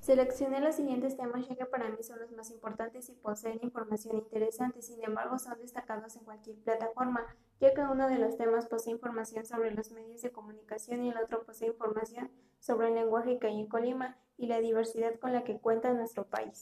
Seleccioné los siguientes temas ya que para mí son los más importantes y poseen información interesante, sin embargo son destacados en cualquier plataforma, ya que uno de los temas posee información sobre los medios de comunicación y el otro posee información sobre el lenguaje que hay en Colima y la diversidad con la que cuenta nuestro país.